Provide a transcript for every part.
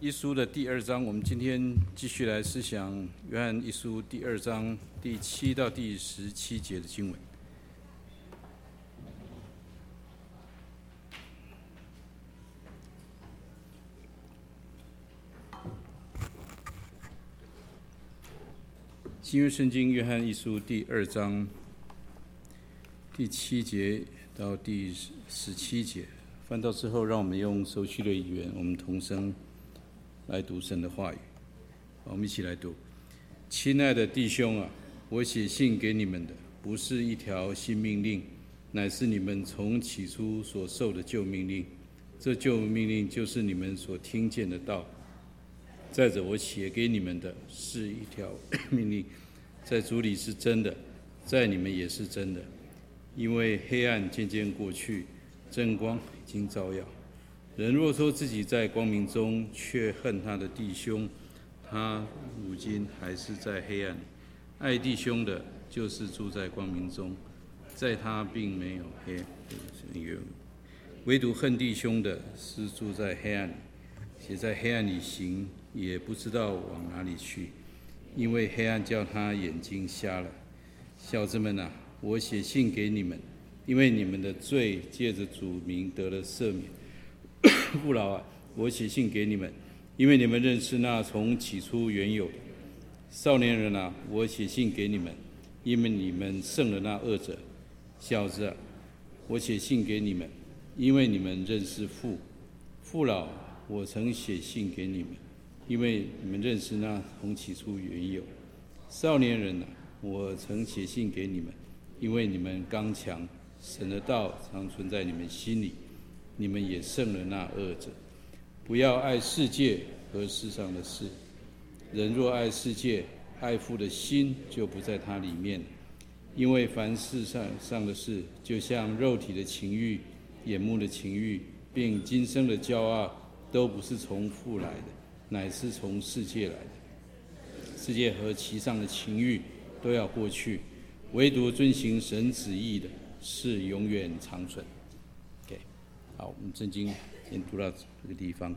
一书的第二章，我们今天继续来思想约翰一书第二章第七到第十七节的经文。新约圣经约翰一书第二章第七节到第十七节，翻到之后，让我们用熟悉的语言，我们同声。来读神的话语，我们一起来读。亲爱的弟兄啊，我写信给你们的，不是一条新命令，乃是你们从起初所受的旧命令。这旧命令就是你们所听见的道。再者，我写给你们的是一条命令，在主里是真的，在你们也是真的。因为黑暗渐渐过去，正光已经照耀。人若说自己在光明中，却恨他的弟兄，他如今还是在黑暗里。爱弟兄的，就是住在光明中，在他并没有黑暗。唯独恨弟兄的，是住在黑暗里，且在黑暗里行，也不知道往哪里去，因为黑暗叫他眼睛瞎了。小子们啊，我写信给你们，因为你们的罪借着主名得了赦免。父老啊，我写信给你们，因为你们认识那从起初原有的。少年人啊，我写信给你们，因为你们胜了那恶者。小子啊，我写信给你们，因为你们认识父。父老，我曾写信给你们，因为你们认识那从起初原有。少年人啊，我曾写信给你们，因为你们刚强，神的道常存在你们心里。你们也胜了那恶者。不要爱世界和世上的事。人若爱世界，爱父的心就不在他里面。因为凡世上上的事，就像肉体的情欲、眼目的情欲，并今生的骄傲，都不是从父来的，乃是从世界来的。世界和其上的情欲都要过去，唯独遵行神旨意的，是永远长存。好，我们圣经先读到这个地方。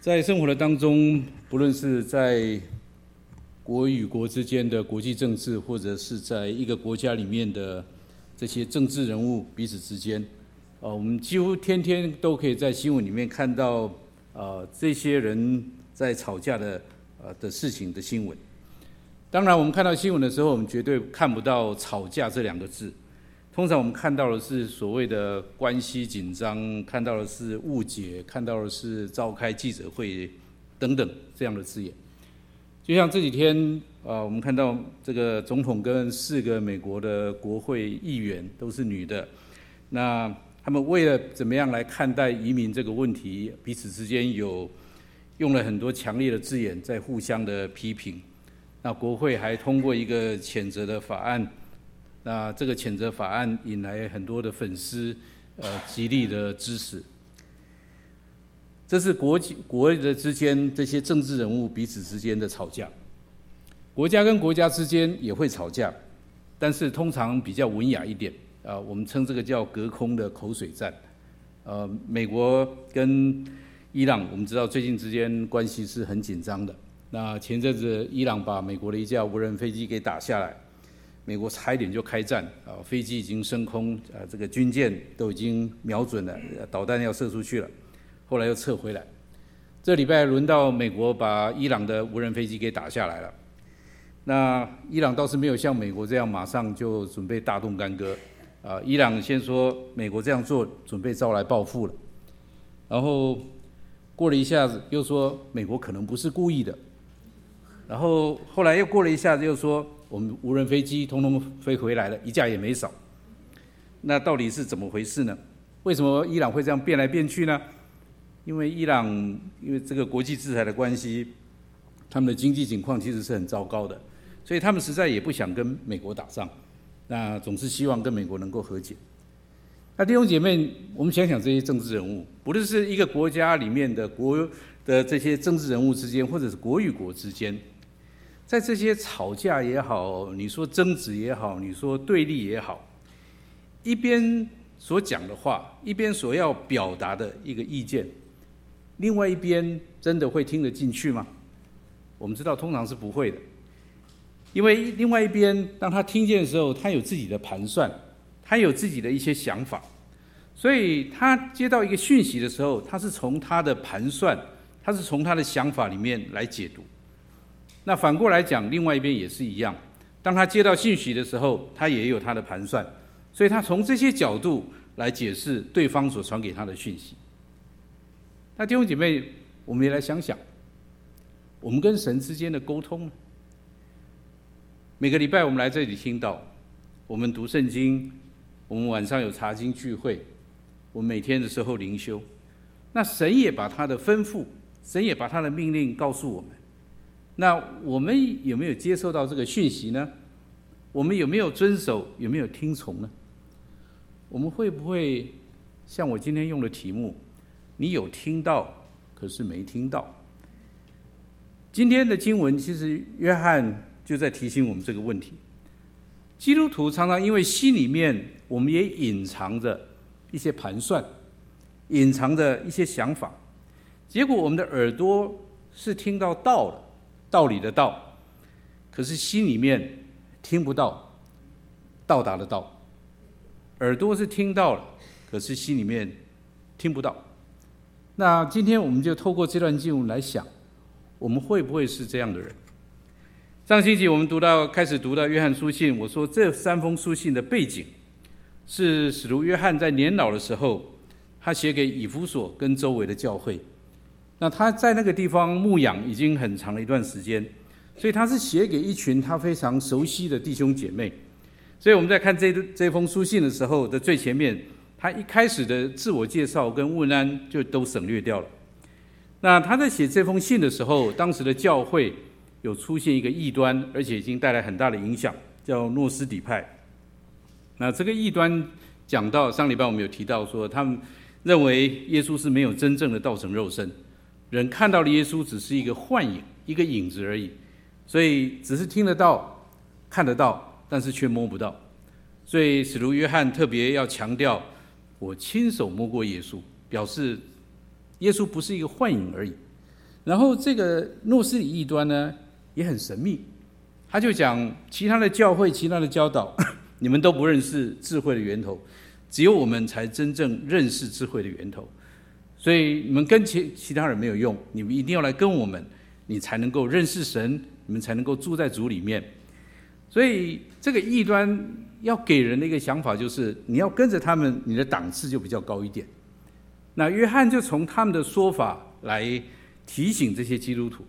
在生活的当中，不论是在国与国之间的国际政治，或者是在一个国家里面的这些政治人物彼此之间，呃，我们几乎天天都可以在新闻里面看到，呃，这些人在吵架的呃的事情的新闻。当然，我们看到新闻的时候，我们绝对看不到“吵架”这两个字。通常我们看到的是所谓的关系紧张，看到的是误解，看到的是召开记者会等等这样的字眼。就像这几天啊，我们看到这个总统跟四个美国的国会议员都是女的，那他们为了怎么样来看待移民这个问题，彼此之间有用了很多强烈的字眼在互相的批评。那国会还通过一个谴责的法案。那这个谴责法案引来很多的粉丝，呃，极力的支持。这是国际国的之间这些政治人物彼此之间的吵架，国家跟国家之间也会吵架，但是通常比较文雅一点，啊，我们称这个叫隔空的口水战。呃，美国跟伊朗，我们知道最近之间关系是很紧张的。那前阵子伊朗把美国的一架无人飞机给打下来。美国差一点就开战啊，飞机已经升空啊，这个军舰都已经瞄准了，导弹要射出去了，后来又撤回来。这礼拜轮到美国把伊朗的无人飞机给打下来了。那伊朗倒是没有像美国这样马上就准备大动干戈啊，伊朗先说美国这样做准备招来报复了，然后过了一下子又说美国可能不是故意的，然后后来又过了一下子又说。我们无人飞机通通飞回来了，一架也没少。那到底是怎么回事呢？为什么伊朗会这样变来变去呢？因为伊朗因为这个国际制裁的关系，他们的经济情况其实是很糟糕的，所以他们实在也不想跟美国打仗，那总是希望跟美国能够和解。那弟兄姐妹，我们想想这些政治人物，不论是一个国家里面的国的这些政治人物之间，或者是国与国之间。在这些吵架也好，你说争执也好，你说对立也好，一边所讲的话，一边所要表达的一个意见，另外一边真的会听得进去吗？我们知道，通常是不会的，因为另外一边当他听见的时候，他有自己的盘算，他有自己的一些想法，所以他接到一个讯息的时候，他是从他的盘算，他是从他的想法里面来解读。那反过来讲，另外一边也是一样，当他接到讯息的时候，他也有他的盘算，所以他从这些角度来解释对方所传给他的讯息。那弟兄姐妹，我们也来想想，我们跟神之间的沟通。每个礼拜我们来这里听到，我们读圣经，我们晚上有查经聚会，我们每天的时候灵修。那神也把他的吩咐，神也把他的命令告诉我们。那我们有没有接受到这个讯息呢？我们有没有遵守？有没有听从呢？我们会不会像我今天用的题目？你有听到，可是没听到。今天的经文其实约翰就在提醒我们这个问题。基督徒常常因为心里面我们也隐藏着一些盘算，隐藏着一些想法，结果我们的耳朵是听到道了，道理的道，可是心里面听不到到达的道。耳朵是听到了，可是心里面听不到。那今天我们就透过这段经文来想，我们会不会是这样的人？上星期我们读到开始读到约翰书信，我说这三封书信的背景是使徒约翰在年老的时候，他写给以弗所跟周围的教会。那他在那个地方牧养已经很长了一段时间，所以他是写给一群他非常熟悉的弟兄姐妹。所以我们在看这这封书信的时候的最前面。他一开始的自我介绍跟问安就都省略掉了。那他在写这封信的时候，当时的教会有出现一个异端，而且已经带来很大的影响，叫诺斯底派。那这个异端讲到上礼拜我们有提到说，他们认为耶稣是没有真正的道成肉身，人看到的耶稣只是一个幻影，一个影子而已，所以只是听得到、看得到，但是却摸不到。所以使徒约翰特别要强调。我亲手摸过耶稣，表示耶稣不是一个幻影而已。然后这个诺斯底异端呢也很神秘，他就讲其他的教会、其他的教导，你们都不认识智慧的源头，只有我们才真正认识智慧的源头。所以你们跟其其他人没有用，你们一定要来跟我们，你才能够认识神，你们才能够住在主里面。所以这个异端要给人的一个想法就是，你要跟着他们，你的档次就比较高一点。那约翰就从他们的说法来提醒这些基督徒。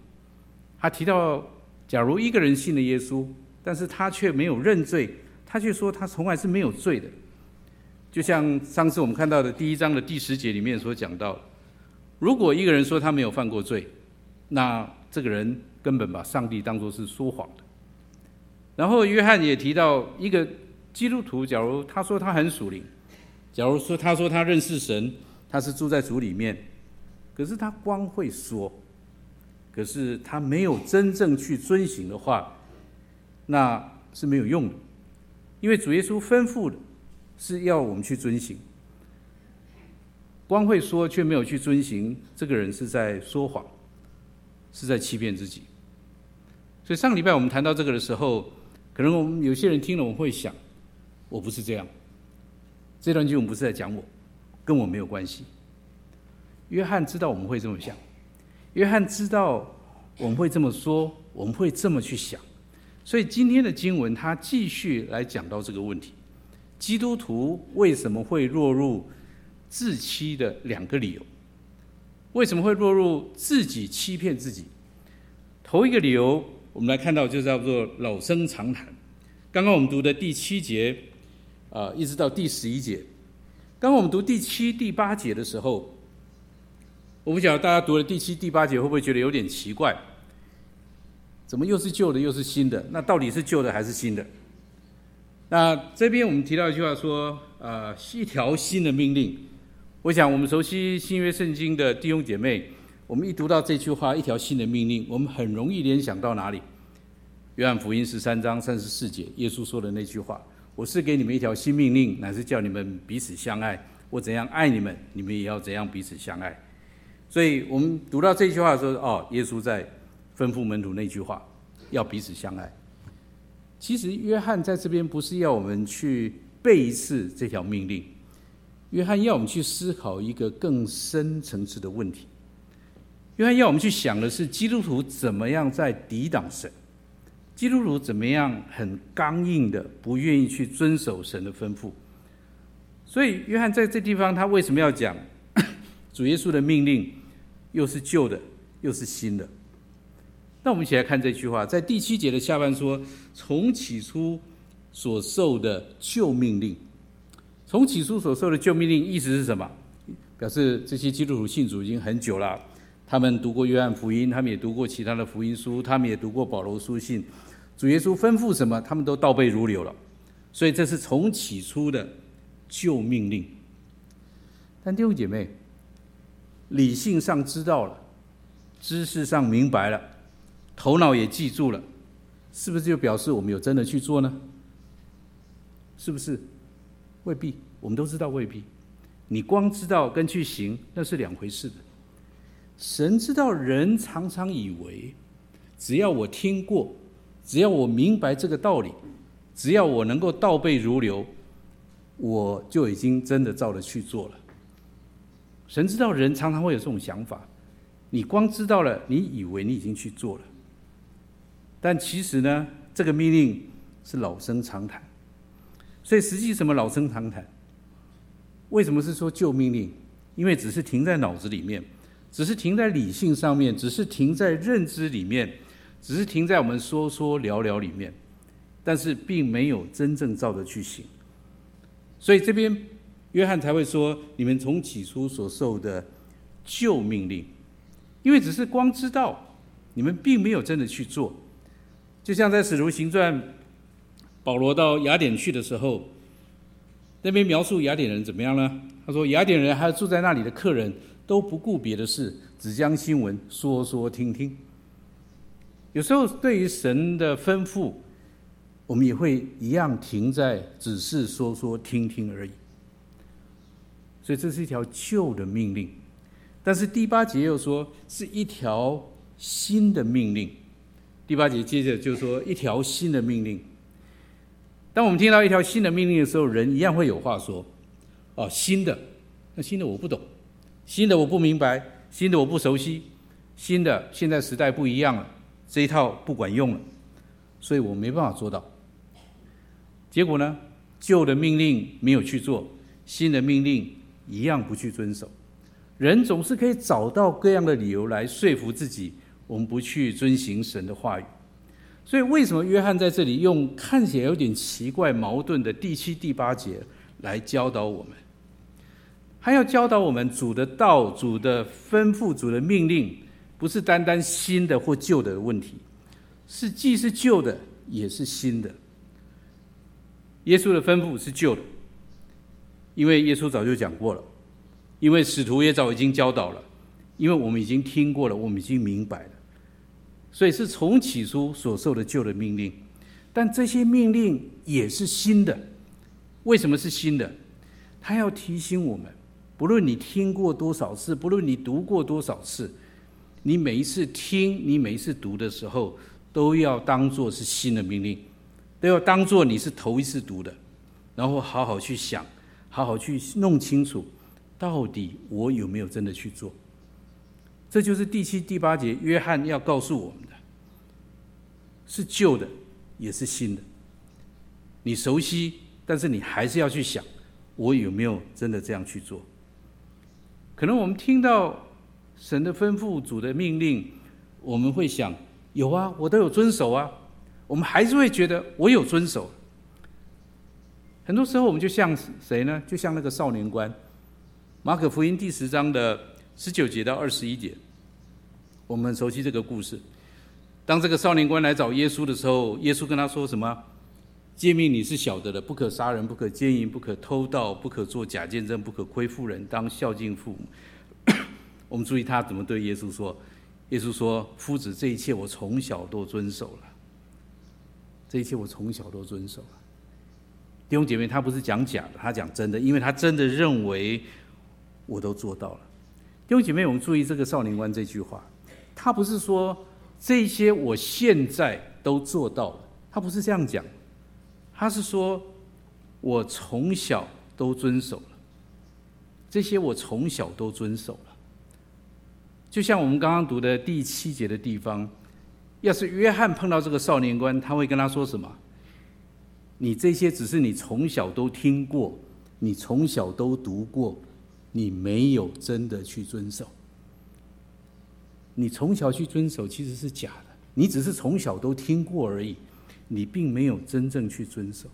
他提到，假如一个人信了耶稣，但是他却没有认罪，他却说他从来是没有罪的。就像上次我们看到的第一章的第十节里面所讲到，如果一个人说他没有犯过罪，那这个人根本把上帝当作是说谎的。然后约翰也提到，一个基督徒，假如他说他很属灵，假如说他说他认识神，他是住在主里面，可是他光会说，可是他没有真正去遵行的话，那是没有用的，因为主耶稣吩咐的是要我们去遵行，光会说却没有去遵行，这个人是在说谎，是在欺骗自己。所以上礼拜我们谈到这个的时候。可能我们有些人听了，我们会想，我不是这样。这段经文不是在讲我，跟我没有关系。约翰知道我们会这么想，约翰知道我们会这么说，我们会这么去想。所以今天的经文他继续来讲到这个问题：基督徒为什么会落入自欺的两个理由？为什么会落入自己欺骗自己？头一个理由。我们来看到，就叫做老生常谈。刚刚我们读的第七节，啊，一直到第十一节。刚刚我们读第七、第八节的时候，我不晓得大家读了第七、第八节会不会觉得有点奇怪？怎么又是旧的，又是新的？那到底是旧的还是新的？那这边我们提到一句话说，呃，一条新的命令。我想我们熟悉新约圣经的弟兄姐妹。我们一读到这句话，一条新的命令，我们很容易联想到哪里？约翰福音十三章三十四节，耶稣说的那句话：“我是给你们一条新命令，乃是叫你们彼此相爱。我怎样爱你们，你们也要怎样彼此相爱。”所以我们读到这句话的时候，哦，耶稣在吩咐门徒那句话，要彼此相爱。其实约翰在这边不是要我们去背一次这条命令，约翰要我们去思考一个更深层次的问题。约翰要我们去想的是，基督徒怎么样在抵挡神？基督徒怎么样很刚硬的不愿意去遵守神的吩咐？所以，约翰在这地方，他为什么要讲 主耶稣的命令又是旧的，又是新的？那我们一起来看这句话，在第七节的下半说：“从起初所受的旧命令，从起初所受的旧命令，意思是什么？表示这些基督徒信主已经很久了，他们读过约翰福音，他们也读过其他的福音书，他们也读过保罗书信。主耶稣吩咐什么，他们都倒背如流了。所以，这是从起初的。”旧命令，但弟兄姐妹，理性上知道了，知识上明白了，头脑也记住了，是不是就表示我们有真的去做呢？是不是？未必，我们都知道未必。你光知道跟去行那是两回事的。神知道人常常以为，只要我听过，只要我明白这个道理，只要我能够倒背如流。我就已经真的照着去做了。神知道人常常会有这种想法，你光知道了，你以为你已经去做了，但其实呢，这个命令是老生常谈。所以实际什么老生常谈？为什么是说旧命令？因为只是停在脑子里面，只是停在理性上面，只是停在认知里面，只是停在我们说说聊聊里面，但是并没有真正照着去行。所以这边约翰才会说：“你们从起初所受的旧命令，因为只是光知道，你们并没有真的去做。就像在《使徒行传》，保罗到雅典去的时候，那边描述雅典人怎么样呢？他说：雅典人还有住在那里的客人都不顾别的事，只将新闻说说听听。有时候对于神的吩咐。”我们也会一样停在只是说说听听而已，所以这是一条旧的命令。但是第八节又说是一条新的命令。第八节接着就说一条新的命令。当我们听到一条新的命令的时候，人一样会有话说：“哦，新的，那新的我不懂，新的我不明白，新的我不熟悉，新的现在时代不一样了，这一套不管用了，所以我没办法做到。”结果呢？旧的命令没有去做，新的命令一样不去遵守。人总是可以找到各样的理由来说服自己，我们不去遵行神的话语。所以，为什么约翰在这里用看起来有点奇怪、矛盾的第七、第八节来教导我们？还要教导我们，主的道、主的吩咐、主的命令，不是单单新的或旧的问题，是既是旧的，也是新的。耶稣的吩咐是旧的，因为耶稣早就讲过了，因为使徒也早已经教导了，因为我们已经听过了，我们已经明白了，所以是从起初所受的旧的命令，但这些命令也是新的。为什么是新的？他要提醒我们，不论你听过多少次，不论你读过多少次，你每一次听，你每一次读的时候，都要当作是新的命令。都要当做你是头一次读的，然后好好去想，好好去弄清楚，到底我有没有真的去做。这就是第七、第八节，约翰要告诉我们的，是旧的，也是新的。你熟悉，但是你还是要去想，我有没有真的这样去做。可能我们听到神的吩咐、主的命令，我们会想，有啊，我都有遵守啊。我们还是会觉得我有遵守。很多时候，我们就像谁呢？就像那个少年官，马可福音第十章的十九节到二十一节，我们熟悉这个故事。当这个少年官来找耶稣的时候，耶稣跟他说什么？诫命你是晓得的，不可杀人，不可奸淫，不可偷盗，不可作假见证，不可亏负人，当孝敬父母。我们注意他怎么对耶稣说。耶稣说：“夫子，这一切我从小都遵守了。”这一切我从小都遵守了，弟兄姐妹，他不是讲假的，他讲真的，因为他真的认为我都做到了。弟兄姐妹，我们注意这个少年官这句话，他不是说这些我现在都做到了，他不是这样讲，他是说我从小都遵守了，这些我从小都遵守了。就像我们刚刚读的第七节的地方，要是约翰碰到这个少年官，他会跟他说什么？你这些只是你从小都听过，你从小都读过，你没有真的去遵守。你从小去遵守其实是假的，你只是从小都听过而已，你并没有真正去遵守。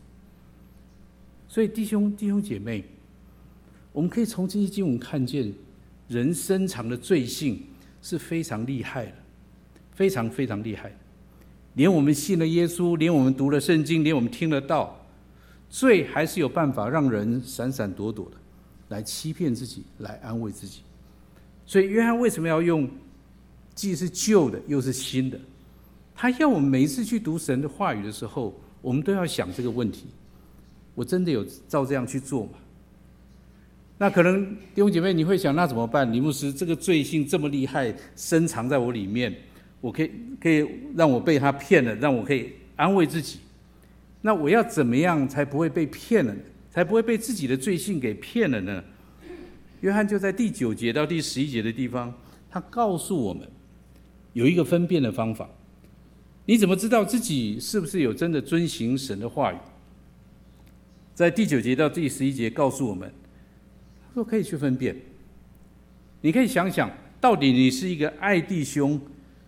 所以弟兄弟兄姐妹，我们可以从这些经文看见。人深藏的罪性是非常厉害的，非常非常厉害。连我们信了耶稣，连我们读了圣经，连我们听了道，罪还是有办法让人闪闪躲躲的，来欺骗自己，来安慰自己。所以约翰为什么要用既是旧的又是新的？他要我们每一次去读神的话语的时候，我们都要想这个问题：我真的有照这样去做吗？那可能弟兄姐妹，你会想，那怎么办？李牧师，这个罪性这么厉害，深藏在我里面，我可以可以让我被他骗了，让我可以安慰自己。那我要怎么样才不会被骗了呢？才不会被自己的罪性给骗了呢？约翰就在第九节到第十一节的地方，他告诉我们有一个分辨的方法。你怎么知道自己是不是有真的遵行神的话语？在第九节到第十一节告诉我们。说可以去分辨，你可以想想，到底你是一个爱弟兄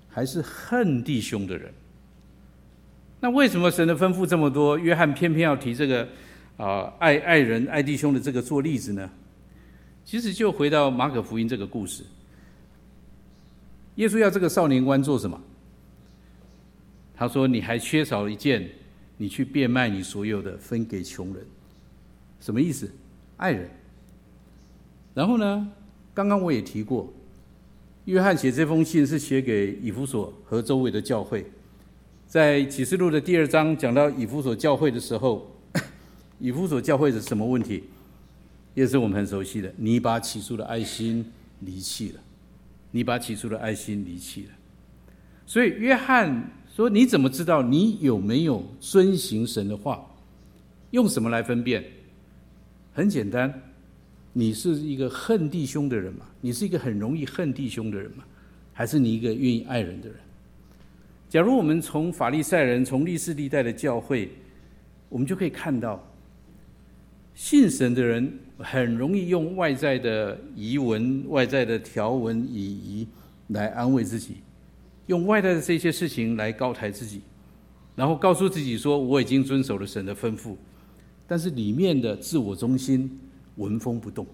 还是恨弟兄的人？那为什么神的吩咐这么多，约翰偏偏要提这个啊、爱爱人爱弟兄的这个做例子呢？其实就回到马可福音这个故事，耶稣要这个少年官做什么？他说：“你还缺少一件，你去变卖你所有的，分给穷人。”什么意思？爱人。然后呢，刚刚我也提过，约翰写这封信是写给以弗所和周围的教会。在启示录的第二章讲到以弗所教会的时候，以弗所教会是什么问题？也是我们很熟悉的，你把起初的爱心离弃了，你把起初的爱心离弃了。所以约翰说：“你怎么知道你有没有遵行神的话？用什么来分辨？很简单。”你是一个恨弟兄的人吗？你是一个很容易恨弟兄的人吗？还是你一个愿意爱人的人？假如我们从法利赛人、从历史历代的教会，我们就可以看到，信神的人很容易用外在的仪文、外在的条文、礼仪来安慰自己，用外在的这些事情来高抬自己，然后告诉自己说：“我已经遵守了神的吩咐。”但是里面的自我中心。纹风不动，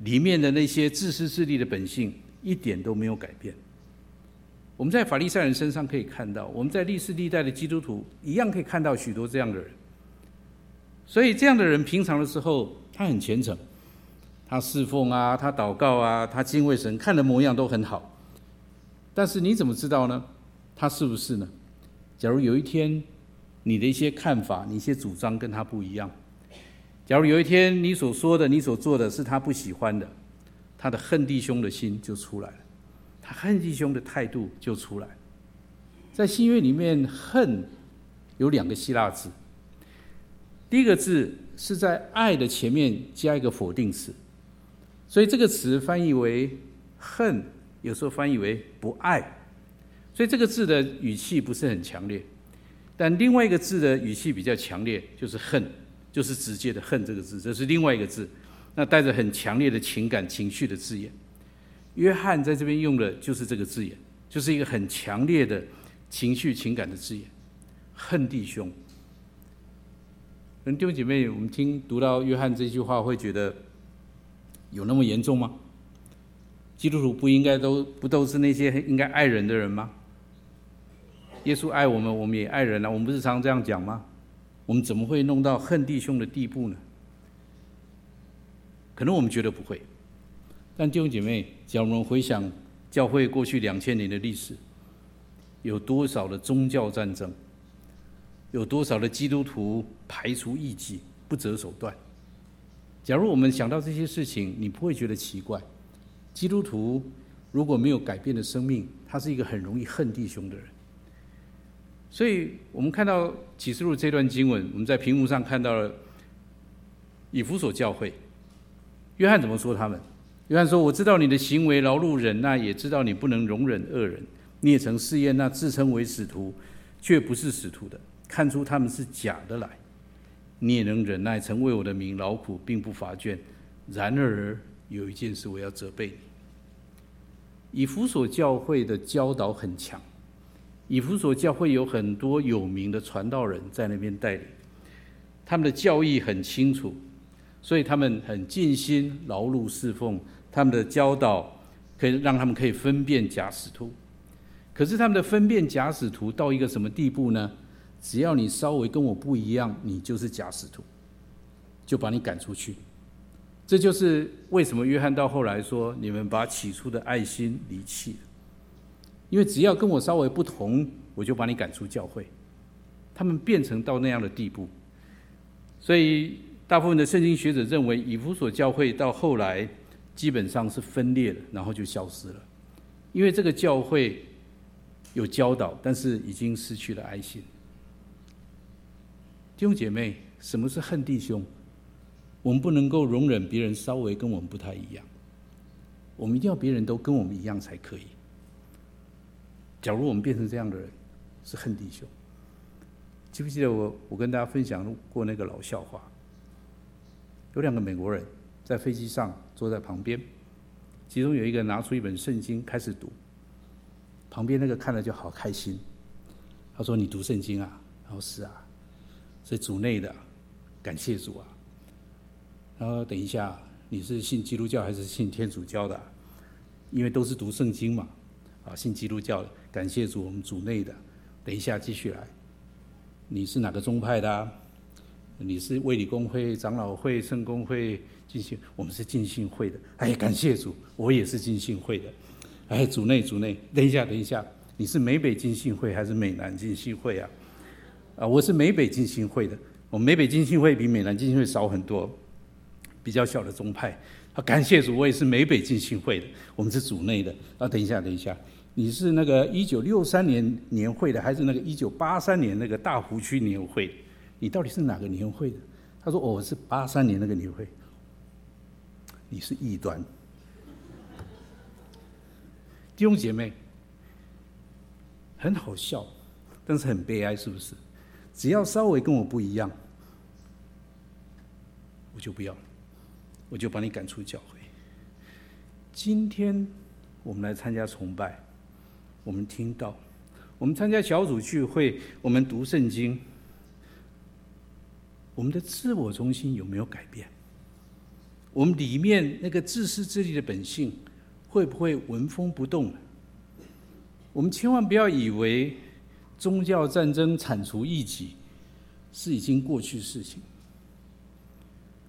里面的那些自私自利的本性一点都没有改变。我们在法利赛人身上可以看到，我们在历世历代的基督徒一样可以看到许多这样的人。所以这样的人平常的时候，他很虔诚，他侍奉啊，他祷告啊，他敬畏神，看的模样都很好。但是你怎么知道呢？他是不是呢？假如有一天你的一些看法、你一些主张跟他不一样。假如有一天你所说的、你所做的是他不喜欢的，他的恨弟兄的心就出来了，他恨弟兄的态度就出来。在新约里面，恨有两个希腊字，第一个字是在爱的前面加一个否定词，所以这个词翻译为恨，有时候翻译为不爱，所以这个字的语气不是很强烈。但另外一个字的语气比较强烈，就是恨。就是直接的“恨”这个字，这是另外一个字，那带着很强烈的情感情绪的字眼。约翰在这边用的就是这个字眼，就是一个很强烈的情绪情感的字眼，“恨弟兄”。弟兄姐妹，我们听读到约翰这句话，会觉得有那么严重吗？基督徒不应该都不都是那些应该爱人的人吗？耶稣爱我们，我们也爱人啊，我们不是常这样讲吗？我们怎么会弄到恨弟兄的地步呢？可能我们觉得不会，但弟兄姐妹，假如我们回想教会过去两千年的历史，有多少的宗教战争，有多少的基督徒排除异己，不择手段。假如我们想到这些事情，你不会觉得奇怪，基督徒如果没有改变的生命，他是一个很容易恨弟兄的人。所以我们看到启示录这段经文，我们在屏幕上看到了以弗所教会，约翰怎么说他们？约翰说：“我知道你的行为劳碌忍耐，也知道你不能容忍恶人。你也曾试验那自称为使徒却不是使徒的，看出他们是假的来。你也能忍耐，曾为我的名劳苦，并不乏倦。然而有一件事我要责备你。以弗所教会的教导很强，以弗所教会有很多有名的传道人在那边带领，他们的教义很清楚，所以他们很尽心劳碌侍奉。他们的教导可以让他们可以分辨假使徒。可是他们的分辨假使徒到一个什么地步呢？只要你稍微跟我不一样，你就是假使徒，就把你赶出去。这就是为什么约翰到后来说：“你们把起初的爱心离弃了。”因为只要跟我稍微不同，我就把你赶出教会。他们变成到那样的地步，所以大部分的圣经学者认为，以弗所教会到后来基本上是分裂了，然后就消失了，因为这个教会。有教导，但是已经失去了爱心。弟兄姐妹，什么是恨弟兄？我们不能够容忍别人稍微跟我们不太一样，我们一定要别人都跟我们一样才可以。假如我们变成这样的人，是恨弟兄。记不记得我我跟大家分享过那个老笑话？有两个美国人在飞机上坐在旁边，其中有一个拿出一本圣经开始读。旁边那个看了就好开心，他说：“你读圣经啊？”然后是啊，是主内的，感谢主啊。然后等一下，你是信基督教还是信天主教的？因为都是读圣经嘛。啊，信基督教的，感谢主，我们主内的。等一下继续来，你是哪个宗派的啊？你是卫理公会、长老会、圣公会、进信？我们是进信会的。哎，感谢主，我也是进信会的。哎，主内主内，等一下等一下，你是美北进信会还是美南进信会啊？啊，我是美北浸信会的。我们美北浸信会比美南浸信会少很多，比较小的宗派。啊，感谢主，我也是美北浸信会的。我们是主内的。啊，等一下等一下，你是那个一九六三年年会的，还是那个一九八三年那个大湖区年会？你到底是哪个年会的？他说：“哦，我是八三年那个年会。”你是异端。弟兄姐妹，很好笑，但是很悲哀，是不是？只要稍微跟我不一样，我就不要，我就把你赶出教会。今天我们来参加崇拜，我们听到，我们参加小组聚会，我们读圣经，我们的自我中心有没有改变？我们里面那个自私自利的本性，会不会纹风不动？我们千万不要以为宗教战争铲除异己是已经过去事情。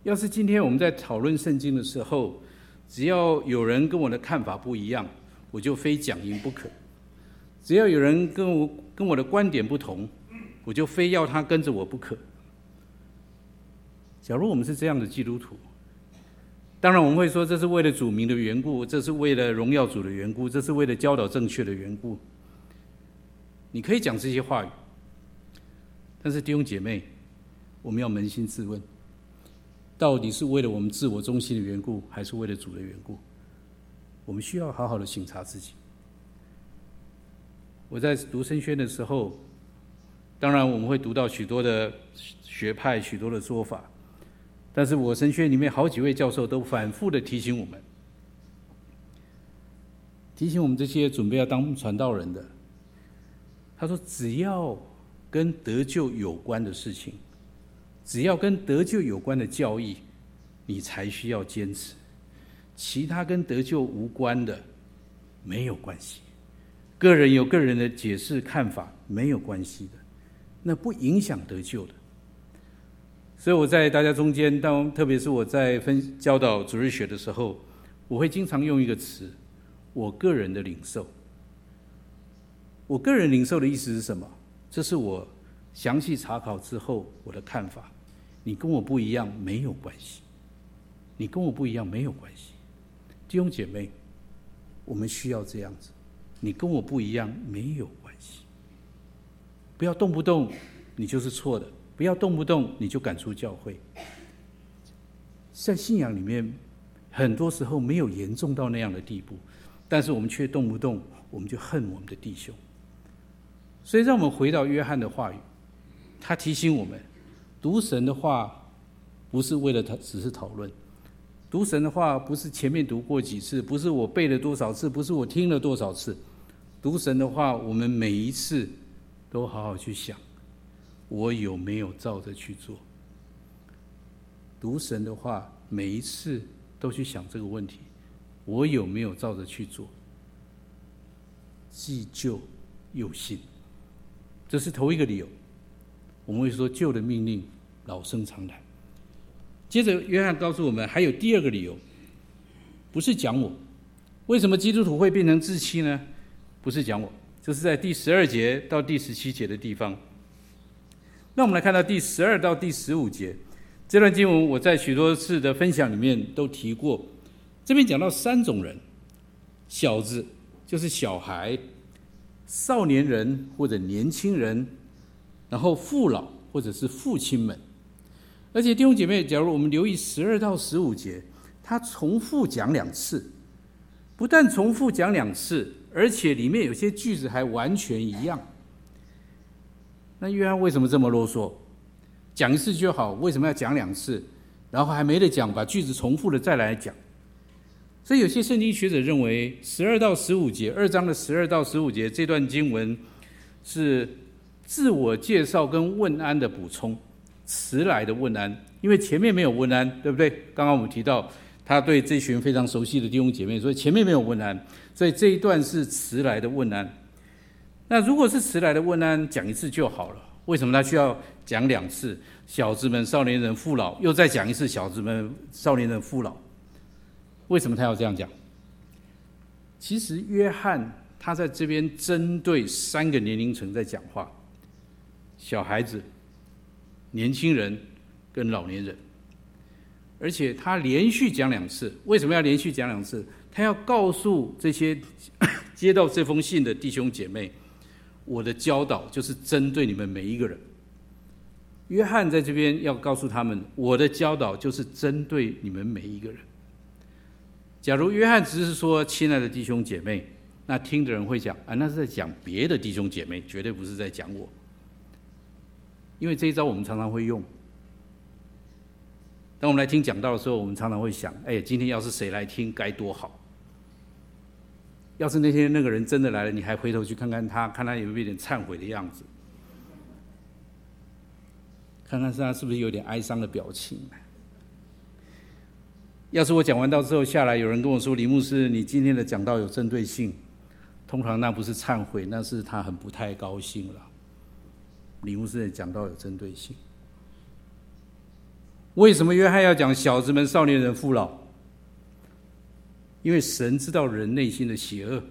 要是今天我们在讨论圣经的时候，只要有人跟我的看法不一样，我就非讲赢不可；只要有人跟我跟我的观点不同，我就非要他跟着我不可。假如我们是这样的基督徒，当然，我们会说这是为了主名的缘故，这是为了荣耀主的缘故，这是为了教导正确的缘故。你可以讲这些话语，但是弟兄姐妹，我们要扪心自问：到底是为了我们自我中心的缘故，还是为了主的缘故？我们需要好好的省察自己。我在读神学的时候，当然我们会读到许多的学派，许多的说法。但是我神学里面好几位教授都反复的提醒我们，提醒我们这些准备要当传道人的，他说：只要跟得救有关的事情，只要跟得救有关的教义，你才需要坚持；其他跟得救无关的，没有关系。个人有个人的解释看法，没有关系的，那不影响得救的。所以我在大家中间，当特别是我在分教导主日学的时候，我会经常用一个词：我个人的领受。我个人领受的意思是什么？这是我详细查考之后我的看法。你跟我不一样没有关系，你跟我不一样没有关系。弟兄姐妹，我们需要这样子。你跟我不一样没有关系，不要动不动你就是错的，不要动不动你就赶出教会。在信仰里面，很多时候没有严重到那样的地步，但是我们却动不动我们就恨我们的弟兄。所以，让我们回到约翰的话语，他提醒我们，读神的话不是为了他只是讨论，读神的话不是前面读过几次，不是我背了多少次，不是我听了多少次。读神的话，我们每一次都好好去想，我有没有照着去做？读神的话，每一次都去想这个问题，我有没有照着去做？既旧又新，这是头一个理由。我们会说旧的命令老生常谈。接着，约翰告诉我们还有第二个理由，不是讲我。为什么基督徒会变成自欺呢？不是讲我，这是在第十二节到第十七节的地方。那我们来看到第十二到第十五节这段经文，我在许多次的分享里面都提过。这边讲到三种人：小子就是小孩，少年人或者年轻人，然后父老或者是父亲们。而且弟兄姐妹，假如我们留意十二到十五节，他重复讲两次，不但重复讲两次。而且里面有些句子还完全一样。那约翰为什么这么啰嗦？讲一次就好，为什么要讲两次？然后还没得讲，把句子重复的再来讲。所以有些圣经学者认为，十二到十五节，二章的十二到十五节这段经文是自我介绍跟问安的补充，迟来的问安，因为前面没有问安，对不对？刚刚我们提到。他对这群非常熟悉的弟兄姐妹说：“前面没有问安，所以这一段是迟来的问安。那如果是迟来的问安，讲一次就好了。为什么他需要讲两次？小子们、少年人、父老，又再讲一次小子们、少年人、父老？为什么他要这样讲？其实约翰他在这边针对三个年龄层在讲话：小孩子、年轻人跟老年人。”而且他连续讲两次，为什么要连续讲两次？他要告诉这些 接到这封信的弟兄姐妹，我的教导就是针对你们每一个人。约翰在这边要告诉他们，我的教导就是针对你们每一个人。假如约翰只是说“亲爱的弟兄姐妹”，那听的人会讲啊，那是在讲别的弟兄姐妹，绝对不是在讲我。因为这一招我们常常会用。当我们来听讲道的时候，我们常常会想：哎，今天要是谁来听，该多好！要是那天那个人真的来了，你还回头去看看他，看他有没有一点忏悔的样子，看看他是不是有点哀伤的表情。要是我讲完道之后下来，有人跟我说：“李牧师，你今天的讲道有针对性。”通常那不是忏悔，那是他很不太高兴了。李牧师的讲道有针对性。为什么约翰要讲小子们、少年人、父老？因为神知道人内心的邪恶，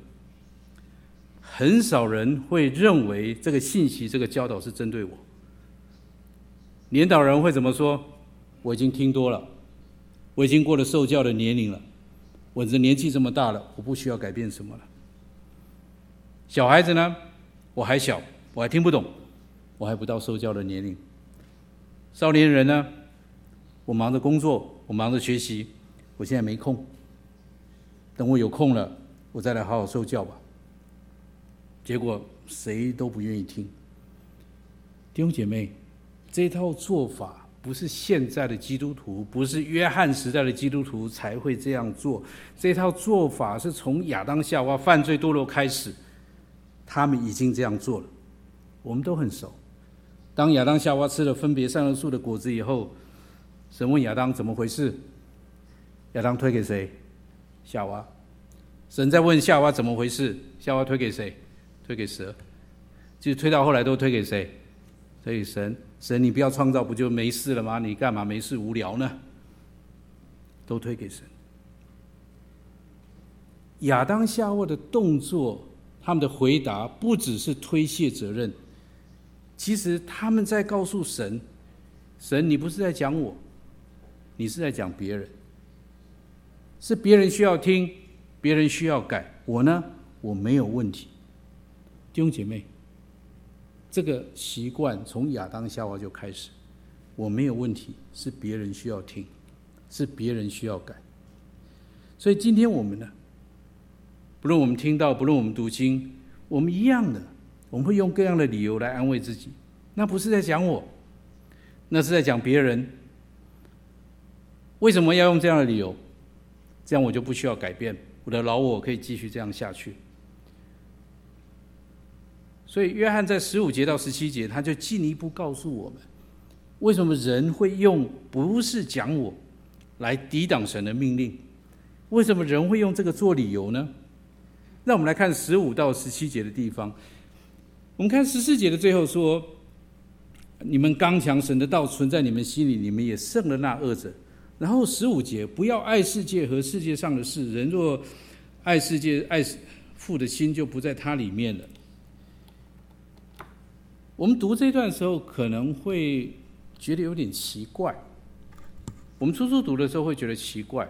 很少人会认为这个信息、这个教导是针对我。年长人会怎么说？我已经听多了，我已经过了受教的年龄了，我这年纪这么大了，我不需要改变什么了。小孩子呢？我还小，我还听不懂，我还不到受教的年龄。少年人呢？我忙着工作，我忙着学习，我现在没空。等我有空了，我再来好好受教吧。结果谁都不愿意听。弟兄姐妹，这套做法不是现在的基督徒，不是约翰时代的基督徒才会这样做。这套做法是从亚当夏娃犯罪堕落开始，他们已经这样做了。我们都很熟。当亚当夏娃吃了分别善恶树的果子以后，神问亚当怎么回事？亚当推给谁？夏娃。神在问夏娃怎么回事？夏娃推给谁？推给蛇。就推到后来都推给谁？所以神。神，你不要创造，不就没事了吗？你干嘛没事无聊呢？都推给神。亚当夏娃的动作，他们的回答不只是推卸责任，其实他们在告诉神：神，你不是在讲我。你是在讲别人，是别人需要听，别人需要改，我呢，我没有问题。弟兄姐妹，这个习惯从亚当夏娃就开始，我没有问题，是别人需要听，是别人需要改。所以今天我们呢，不论我们听到，不论我们读经，我们一样的，我们会用各样的理由来安慰自己，那不是在讲我，那是在讲别人。为什么要用这样的理由？这样我就不需要改变，我的老我可以继续这样下去。所以约翰在十五节到十七节，他就进一步告诉我们，为什么人会用不是讲我来抵挡神的命令？为什么人会用这个做理由呢？让我们来看十五到十七节的地方。我们看十四节的最后说：“你们刚强，神的道存在你们心里，你们也胜了那恶者。”然后十五节，不要爱世界和世界上的事。人若爱世界，爱父的心就不在他里面了。我们读这段时候，可能会觉得有点奇怪。我们初初读的时候会觉得奇怪。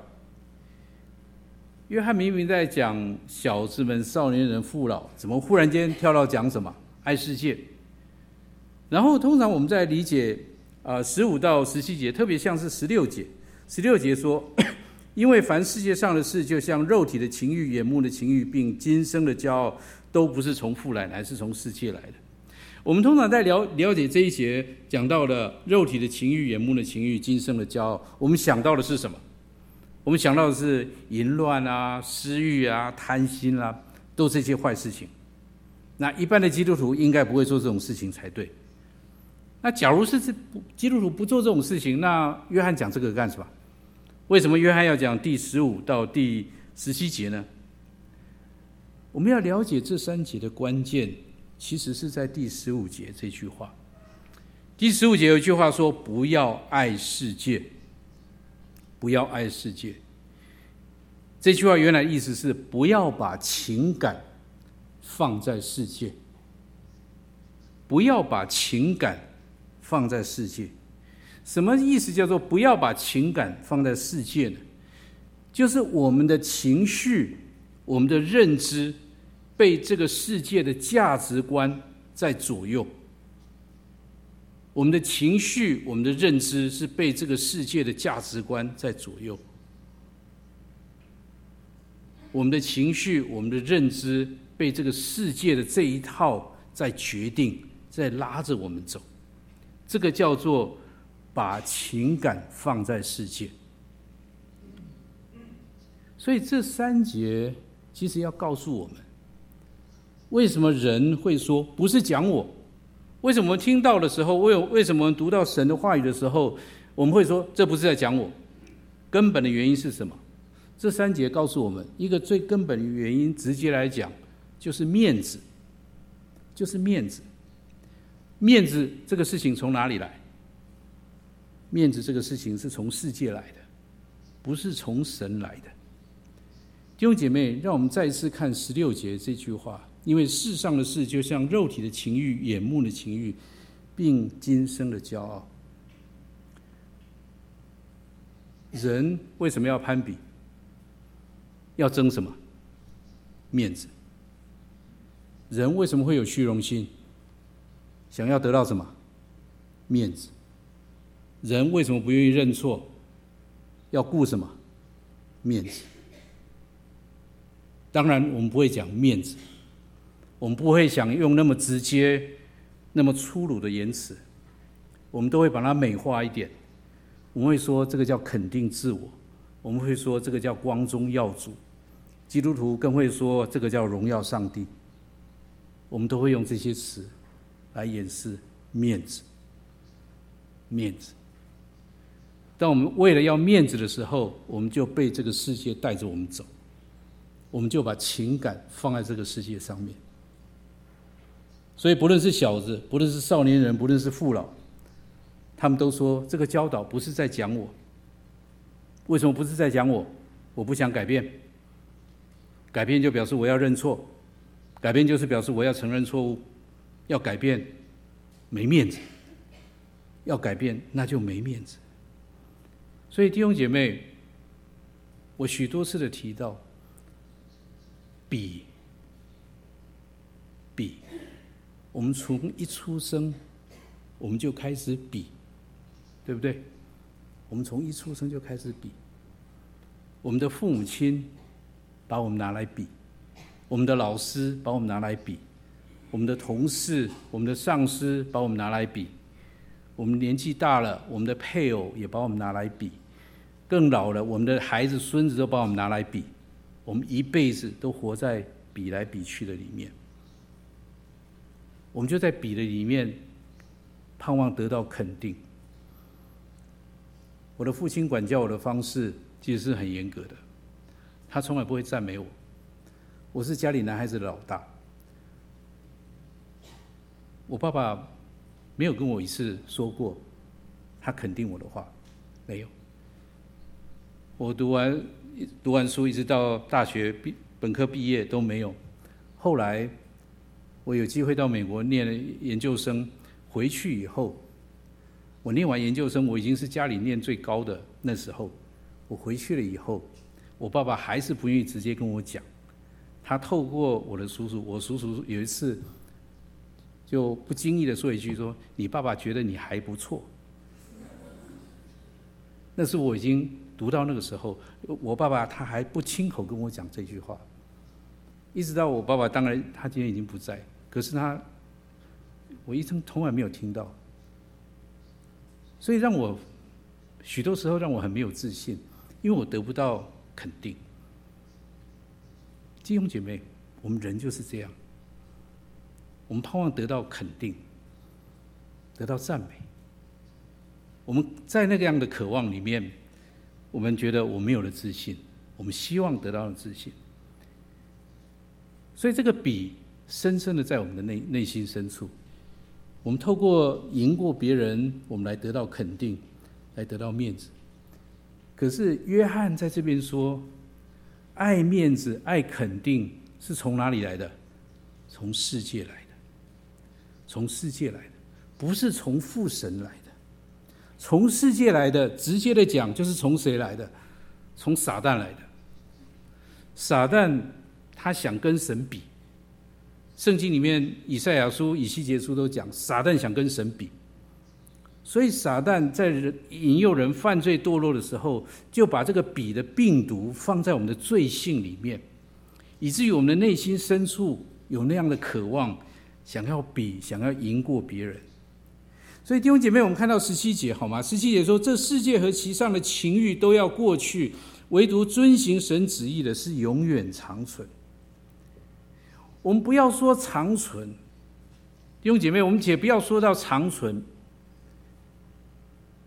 约翰明明在讲小子们、少年人、父老，怎么忽然间跳到讲什么爱世界？然后通常我们在理解啊十五到十七节，特别像是十六节。十六节说：“ 因为凡世界上的事，就像肉体的情欲、眼目的情欲，并今生的骄傲，都不是从父来，乃是从世界来的。”我们通常在了了解这一节讲到了肉体的情欲、眼目的情欲、今生的骄傲，我们想到的是什么？我们想到的是淫乱啊、私欲啊、贪心啊，都是这些坏事情。那一般的基督徒应该不会做这种事情才对。那假如是这不基督徒不做这种事情，那约翰讲这个干什么？为什么约翰要讲第十五到第十七节呢？我们要了解这三节的关键，其实是在第十五节这句话。第十五节有一句话说：“不要爱世界，不要爱世界。”这句话原来意思是不要把情感放在世界，不要把情感放在世界。什么意思？叫做不要把情感放在世界呢？就是我们的情绪、我们的认知被这个世界的价值观在左右。我们的情绪、我们的认知是被这个世界的价值观在左右。我们的情绪、我们的认知被这个世界的这一套在决定，在拉着我们走。这个叫做。把情感放在世界，所以这三节其实要告诉我们，为什么人会说不是讲我？为什么听到的时候，为为什么读到神的话语的时候，我们会说这不是在讲我？根本的原因是什么？这三节告诉我们一个最根本的原因，直接来讲就是面子，就是面子。面子这个事情从哪里来？面子这个事情是从世界来的，不是从神来的。弟兄姐妹，让我们再一次看十六节这句话，因为世上的事就像肉体的情欲、眼目的情欲，并今生的骄傲。人为什么要攀比？要争什么？面子。人为什么会有虚荣心？想要得到什么？面子。人为什么不愿意认错？要顾什么？面子。当然，我们不会讲面子，我们不会想用那么直接、那么粗鲁的言辞，我们都会把它美化一点。我们会说这个叫肯定自我，我们会说这个叫光宗耀祖。基督徒更会说这个叫荣耀上帝。我们都会用这些词来掩饰面子，面子。当我们为了要面子的时候，我们就被这个世界带着我们走，我们就把情感放在这个世界上面。所以，不论是小子，不论是少年人，不论是父老，他们都说这个教导不是在讲我。为什么不是在讲我？我不想改变，改变就表示我要认错，改变就是表示我要承认错误，要改变没面子，要改变那就没面子。所以弟兄姐妹，我许多次的提到，比，比，我们从一出生，我们就开始比，对不对？我们从一出生就开始比，我们的父母亲把我们拿来比，我们的老师把我们拿来比，我们的同事、我们的上司把我们拿来比，我们年纪大了，我们的配偶也把我们拿来比，更老了，我们的孩子、孙子都把我们拿来比，我们一辈子都活在比来比去的里面，我们就在比的里面，盼望得到肯定。我的父亲管教我的方式其实是很严格的，他从来不会赞美我。我是家里男孩子的老大，我爸爸没有跟我一次说过他肯定我的话，没有。我读完读完书一直到大学毕本科毕业都没有。后来我有机会到美国念了研究生，回去以后。我念完研究生，我已经是家里念最高的那时候。我回去了以后，我爸爸还是不愿意直接跟我讲。他透过我的叔叔，我叔叔有一次就不经意的说一句：“说你爸爸觉得你还不错。”那是我已经读到那个时候，我爸爸他还不亲口跟我讲这句话。一直到我爸爸，当然他今天已经不在，可是他，我一生从来没有听到。所以让我许多时候让我很没有自信，因为我得不到肯定。弟兄姐妹，我们人就是这样，我们盼望得到肯定，得到赞美。我们在那个样的渴望里面，我们觉得我没有了自信，我们希望得到了自信。所以这个比深深的在我们的内内心深处。我们透过赢过别人，我们来得到肯定，来得到面子。可是约翰在这边说，爱面子、爱肯定是从哪里来的？从世界来的，从世界来的，不是从父神来的。从世界来的，直接的讲，就是从谁来的？从撒旦来的。撒旦他想跟神比。圣经里面，以赛亚书、以西结书都讲，撒旦想跟神比，所以撒旦在人引诱人犯罪堕落的时候，就把这个比的病毒放在我们的罪性里面，以至于我们的内心深处有那样的渴望，想要比，想要赢过别人。所以弟兄姐妹，我们看到十七节好吗？十七节说，这世界和其上的情欲都要过去，唯独遵行神旨意的是永远长存。我们不要说长存，弟兄姐妹，我们且不要说到长存。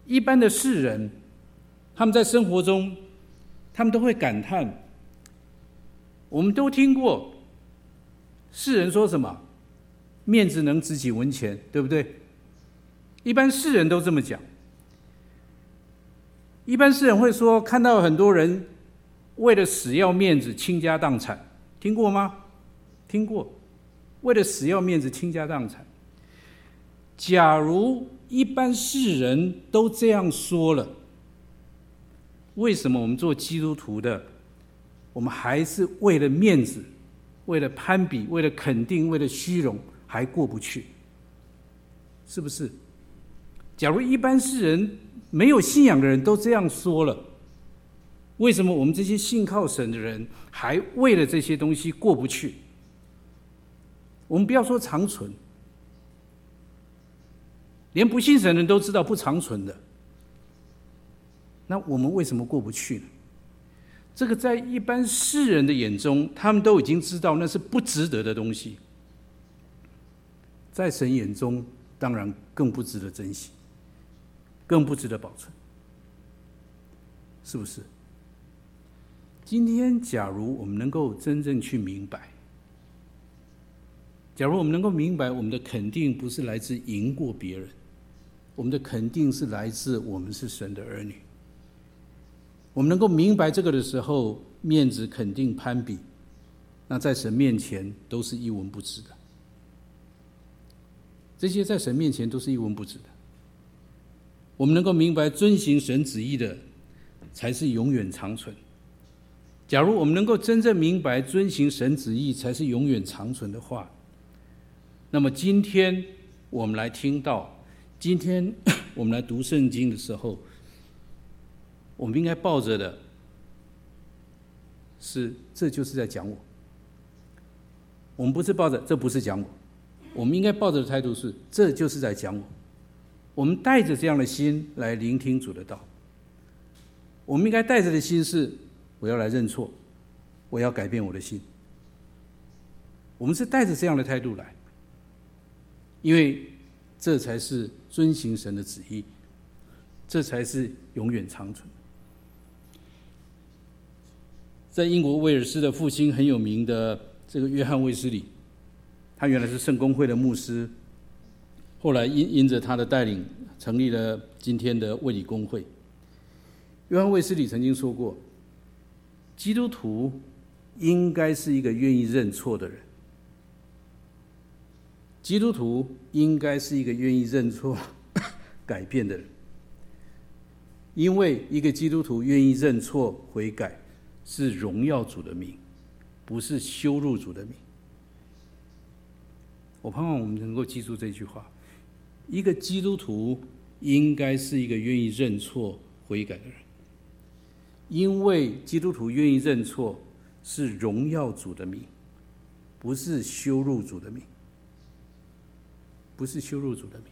一般的世人，他们在生活中，他们都会感叹。我们都听过，世人说什么？面子能值几文钱，对不对？一般世人都这么讲。一般世人会说，看到很多人为了死要面子，倾家荡产，听过吗？听过，为了死要面子，倾家荡产。假如一般世人都这样说了，为什么我们做基督徒的，我们还是为了面子、为了攀比、为了肯定、为了虚荣，还过不去？是不是？假如一般世人没有信仰的人都这样说了，为什么我们这些信靠神的人，还为了这些东西过不去？我们不要说长存，连不信神的人都知道不长存的，那我们为什么过不去呢？这个在一般世人的眼中，他们都已经知道那是不值得的东西，在神眼中，当然更不值得珍惜，更不值得保存，是不是？今天，假如我们能够真正去明白。假如我们能够明白，我们的肯定不是来自赢过别人，我们的肯定是来自我们是神的儿女。我们能够明白这个的时候，面子、肯定、攀比，那在神面前都是一文不值的。这些在神面前都是一文不值的。我们能够明白，遵行神旨意的，才是永远长存。假如我们能够真正明白遵行神旨意才是永远长存的话，那么今天我们来听到，今天 我们来读圣经的时候，我们应该抱着的是，这就是在讲我。我们不是抱着这不是讲我，我们应该抱着的态度是，这就是在讲我。我们带着这样的心来聆听主的道。我们应该带着的心是。我要来认错，我要改变我的心。我们是带着这样的态度来，因为这才是遵行神的旨意，这才是永远长存。在英国威尔斯的复兴很有名的这个约翰卫斯理，他原来是圣公会的牧师，后来因因着他的带领，成立了今天的卫理公会。约翰卫斯理曾经说过。基督徒应该是一个愿意认错的人。基督徒应该是一个愿意认错、改变的人，因为一个基督徒愿意认错悔改，是荣耀主的名，不是羞辱主的名。我盼望我们能够记住这句话：一个基督徒应该是一个愿意认错悔改的人。因为基督徒愿意认错，是荣耀主的名，不是羞辱主的名，不是羞辱主的名。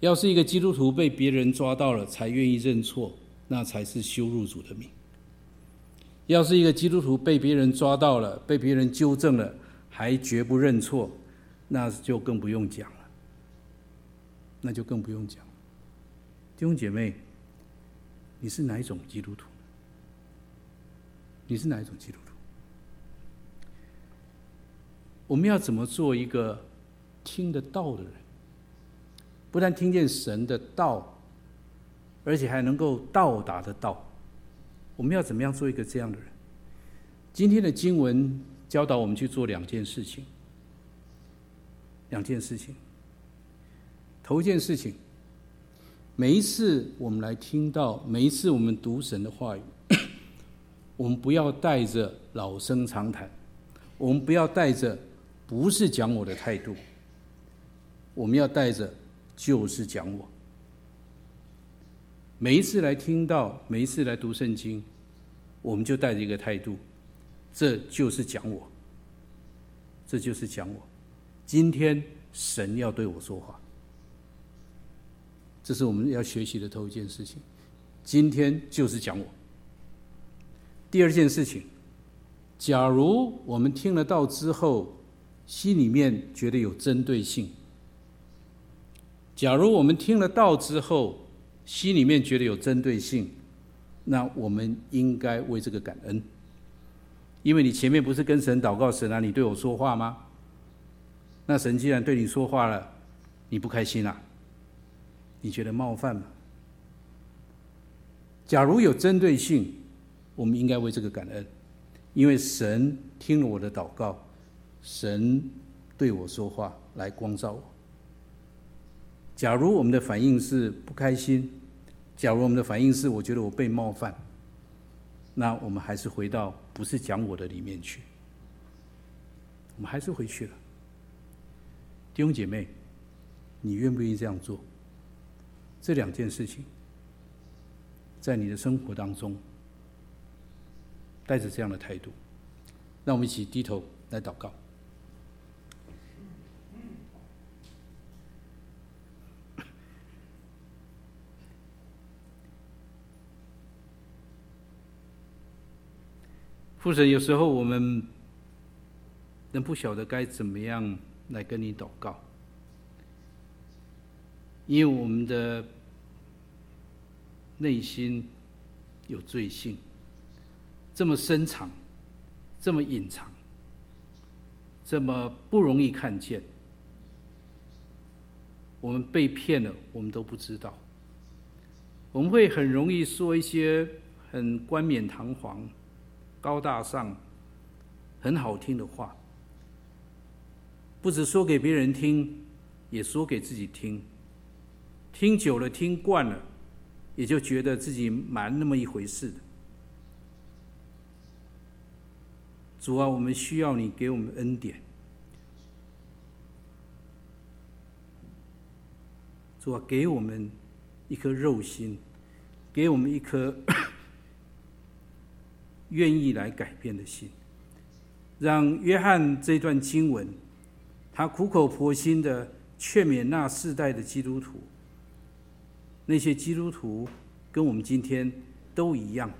要是一个基督徒被别人抓到了才愿意认错，那才是羞辱主的名。要是一个基督徒被别人抓到了，被别人纠正了，还绝不认错，那就更不用讲了。那就更不用讲了，弟兄姐妹。你是哪一种基督徒？你是哪一种基督徒？我们要怎么做一个听得到的人？不但听见神的道，而且还能够到达的道。我们要怎么样做一个这样的人？今天的经文教导我们去做两件事情。两件事情。头一件事情。每一次我们来听到，每一次我们读神的话语，我们不要带着老生常谈，我们不要带着不是讲我的态度，我们要带着就是讲我。每一次来听到，每一次来读圣经，我们就带着一个态度，这就是讲我，这就是讲我。今天神要对我说话。这是我们要学习的头一件事情。今天就是讲我。第二件事情，假如我们听了道之后，心里面觉得有针对性；假如我们听了道之后，心里面觉得有针对性，那我们应该为这个感恩，因为你前面不是跟神祷告，神啊，你对我说话吗？那神既然对你说话了，你不开心啊？你觉得冒犯吗？假如有针对性，我们应该为这个感恩，因为神听了我的祷告，神对我说话来光照我。假如我们的反应是不开心，假如我们的反应是我觉得我被冒犯，那我们还是回到不是讲我的里面去，我们还是回去了。弟兄姐妹，你愿不愿意这样做？这两件事情，在你的生活当中，带着这样的态度，让我们一起低头来祷告。父神，有时候我们人不晓得该怎么样来跟你祷告，因为我们的。内心有罪性，这么深藏，这么隐藏，这么不容易看见。我们被骗了，我们都不知道。我们会很容易说一些很冠冕堂皇、高大上、很好听的话，不止说给别人听，也说给自己听。听久了，听惯了。也就觉得自己蛮那么一回事的，主啊，我们需要你给我们恩典。主啊，给我们一颗肉心，给我们一颗愿意来改变的心，让约翰这段经文，他苦口婆心的劝勉那世代的基督徒，那些基督徒跟我们今天都一样，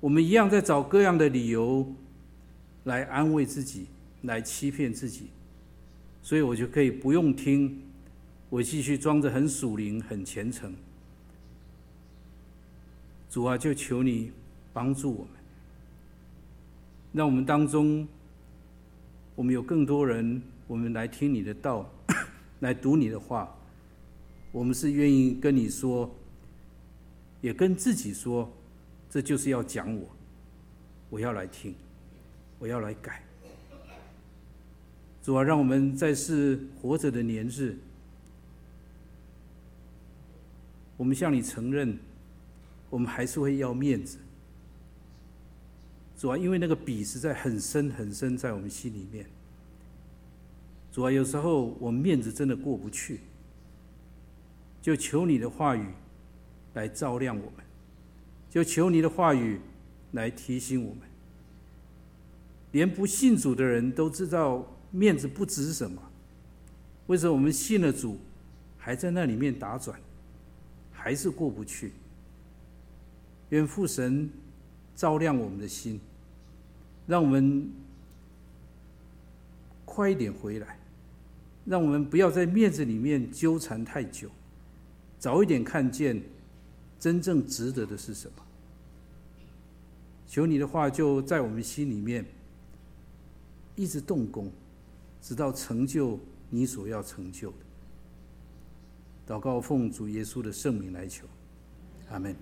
我们一样在找各样的理由来安慰自己，来欺骗自己，所以我就可以不用听。我继续装着很属灵、很虔诚，主啊，就求你帮助我们，让我们当中，我们有更多人，我们来听你的道，来读你的话，我们是愿意跟你说，也跟自己说，这就是要讲我，我要来听，我要来改。主啊，让我们在世活着的年日。我们向你承认，我们还是会要面子，主啊，因为那个比实在很深很深在我们心里面。主啊，有时候我们面子真的过不去，就求你的话语来照亮我们，就求你的话语来提醒我们。连不信主的人都知道面子不值什么，为什么我们信了主，还在那里面打转？还是过不去。愿父神照亮我们的心，让我们快一点回来，让我们不要在面子里面纠缠太久，早一点看见真正值得的是什么。求你的话就在我们心里面一直动工，直到成就你所要成就的。祷告奉主耶稣的圣名来求，阿门。